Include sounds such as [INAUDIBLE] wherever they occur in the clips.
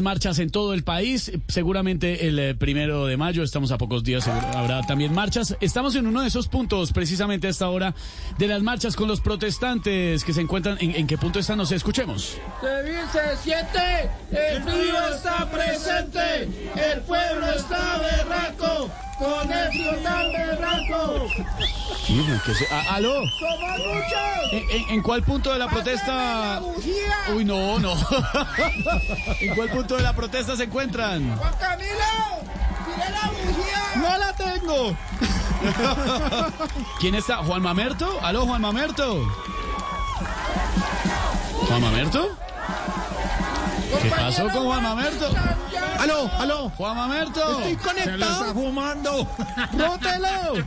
Marchas en todo el país, seguramente el eh, primero de mayo, estamos a pocos días, seguro, habrá también marchas. Estamos en uno de esos puntos, precisamente a esta hora, de las marchas con los protestantes que se encuentran. ¿En, en qué punto están? No sé, escuchemos. Se dice siete, el frío está presente, el pueblo está berraco, con el frío tan berraco. Sí, se- a- ¿Aló? ¡Somos muchos! ¿En, en- en cuál punto de la protesta? Uy, no, no. [LAUGHS] [LAUGHS] ¿En cuál punto de la protesta se encuentran? ¡Juan Camilo! ¡Tire la bujía! ¡No la tengo! [LAUGHS] ¿Quién está? ¿Juan Mamerto? ¿Aló, Juan Mamerto? ¿Juan Mamerto? ¿Qué pasó con Juan Mamerto? Aló, aló. ¡Juan Mamerto! Estoy conectado. fumando! Rótelo.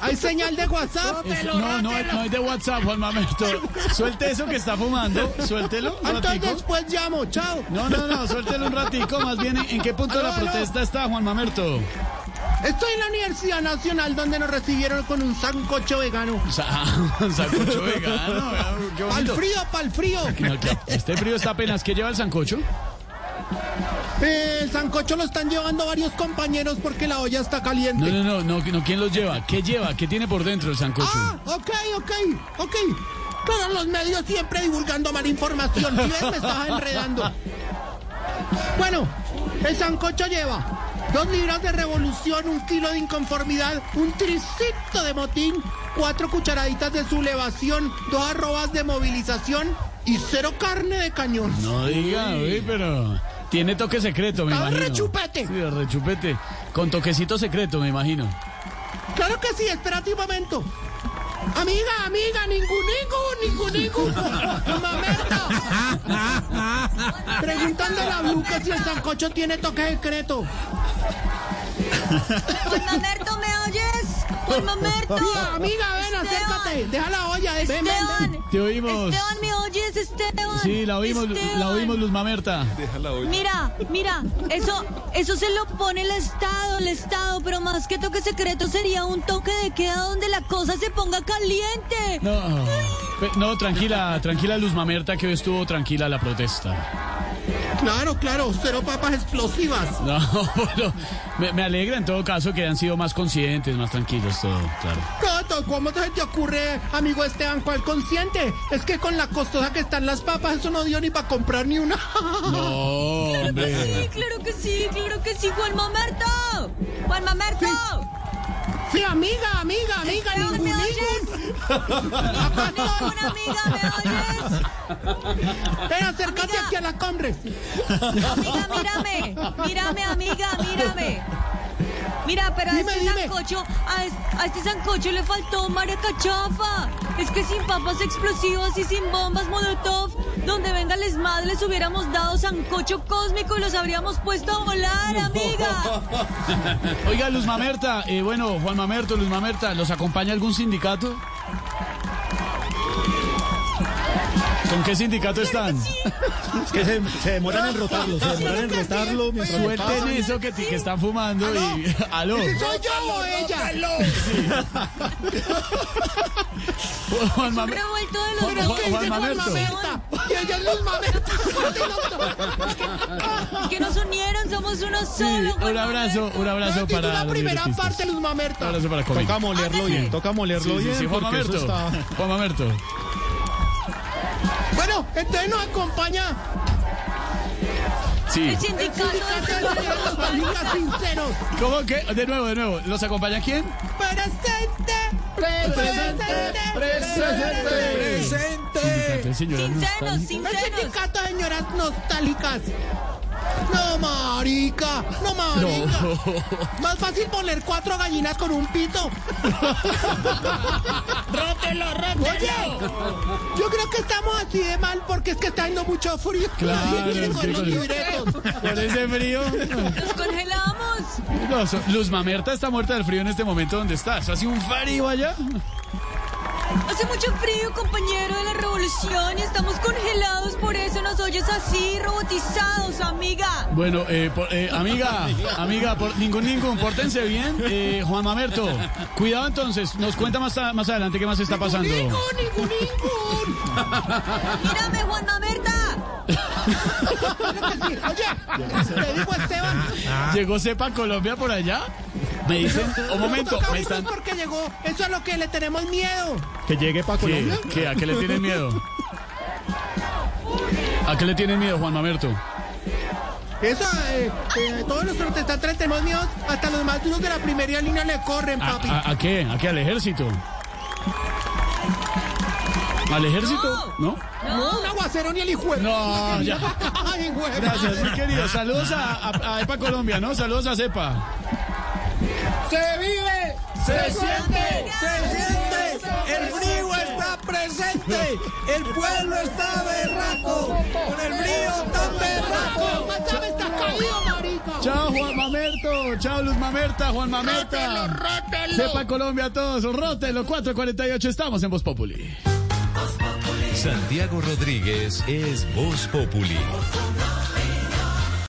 Hay señal de WhatsApp. Es- no, no, no hay de WhatsApp, Juan Mamerto. Suelte eso que está fumando. Suéltelo un Entonces después llamo. Chao. No, no, no, suéltelo un ratico. Más bien, ¿en qué punto de la aló. protesta está Juan Mamerto? Estoy en la Universidad Nacional donde nos recibieron con un sancocho vegano. Sa- [LAUGHS] Sancocho vegano, qué Pa'l frío, pa'l frío. Este frío está apenas. ¿Qué lleva el sancocho? Eh, el sancocho lo están llevando varios compañeros porque la olla está caliente. no, no, no, no, ¿quién los lleva? ¿Qué lleva? ¿Qué tiene por dentro el sancocho? Ah, ok, ok, ok. Claro, los medios siempre divulgando mala información. Ves, me estás enredando. Bueno, el sancocho lleva dos libras de revolución, un kilo de inconformidad, un tricito de motín, cuatro cucharaditas de sublevación, dos arrobas de movilización y cero carne de cañón. No diga, uy, pero tiene toque secreto, me Ah, imagino. rechupete. Sí, rechupete. Con toquecito secreto, me imagino. Claro que sí, espérate un momento. Amiga, amiga, ningún, ningún, ningún, ningún. Mamerta. Preguntándole a Blue que si el sancocho tiene toque secreto. Mamerto, ¿me oyes? Juan Mamerto. Mira, amiga, ven, Esteban. acércate. Deja la olla. Ven, ven, ven. Esteban. Te oímos. Esteban, ¿me oyes, Esteban? Sí, la oímos, Esteban. la oímos, Luz Mamerta. Mira, mira, eso, eso se lo pone el Estado, el Estado, pero más que toque secreto sería un toque de queda donde la cosa se ponga caliente. No, no, tranquila, tranquila, Luz Mamerta, que hoy estuvo tranquila la protesta. Claro, claro, cero papas explosivas. No, [LAUGHS] bueno, me, me alegra en todo caso que hayan sido más conscientes, más tranquilos, todo, claro. ¿cómo se te ocurre, amigo Esteban, cuál consciente? Es que con la costosa que están las papas, eso no dio ni para comprar ni una. [LAUGHS] No, Sí, hombre. claro que sí, claro que sí, Juan Mamerto. Juan Mamerto. Sí, amiga, amiga, amiga, Esteban, ningún, ¿me ningún. Ninguna amiga, ¿me oyes? Ven, acércate aquí a la. Amiga, mírame, mírame, amiga, mírame. Mira, pero a Dime, este dime. sancocho, a, es- a este sancocho le faltó María Cachafa. Es que sin papas explosivas y sin bombas molotov, donde venga el ESMAD les hubiéramos dado sancocho cósmico y los habríamos puesto a volar, [LAUGHS] amiga. Oiga, Luz Mamerta, eh, bueno, Juan Mamerto, Luz Mamerta, ¿los acompaña algún sindicato? ¿Con qué sindicato están? Es [LAUGHS] que se, se demoran en rotarlo, se demoran en rotarlo mientras lo Suelten eso que, que están fumando y... ¿Aló? [LAUGHS] ¿Soy yo o ella? [LAUGHS] Juan Un Mamerto. revuelto de los Juan- es Juan- que Juan dice Juan Mamerto. Mamerta. Y ella es Luz Mamerta. que nos unieron, somos uno Sí, solo. Juan un abrazo, un abrazo para la primera parte, Luz Un Mamerta. abrazo para. Toca molerlo bien, toca molerlo Sí, sí, bien, sí, Juan Mamerto. Juan Mamerto. Bueno, entonces nos acompaña Sí. El sindicato de sinceros. ¿Cómo que? De nuevo, de nuevo. ¿Los acompaña quién? Presente. ¡Presente! ¡Presente! Señoras Sinceros, nostálgicas. El sinceros. sindicato de señoras nostálgicas. No, marica, no, marica. Más fácil poner cuatro gallinas con un pito. ¡Rótelo, rótelo! Oye, yo creo que estamos así de mal porque es que está haciendo mucho frío. Claro, Nadie quiere con los libretos. Con ese frío. Nos congelamos. No, so- Luz Mamerta está muerta del frío en este momento donde está. ¿Eso hace un frío allá? Hace mucho frío, compañero de la revolución, y estamos congelados, por eso nos oyes así, robotizados, amiga. Bueno, eh, por- eh, amiga, amiga, por, ningún, ningún, pórtense bien. Eh, Juan Mamerto, cuidado entonces, nos cuenta más, a- más adelante qué más está pasando. Ningún, ningún, ningún. Mírame, Juan Mamerta. Oye, te digo, Esteban. ¿Llegó Cepa a Colombia por allá? Me dicen, un momento, me están... porque llegó. Eso es lo que le tenemos miedo. Que llegue para. Colombia. ¿Qué? ¿A qué le tienen miedo? ¿A qué le tienen miedo, Juan Mamerto? Eso, eh, eh, todos los protestantes le tenemos miedo. Hasta los más duros de la primera línea le corren, ¿A, papi. a- a qué? ¿A qué? ¿Al ejército? ¿Al ejército? ¿No? No, un aguacero ni el hijo. No, ya. [LAUGHS] Ay. Gracias, muy querido. Saludos a, a, a EPA Colombia, ¿no? Saludos a Cepa. Se vive, se siente, se siente. El presente. Pueblo está berraco. Con el frío tan berraco. WhatsApp está caído, marica. Chao, Juan Mamerto. Chao, Luz Mamerta, Juan Mamerta. Rótelo. Sepa Colombia a todos. Rótelo, 448. Estamos en Voz Populi. Santiago Rodríguez es Voz Populi.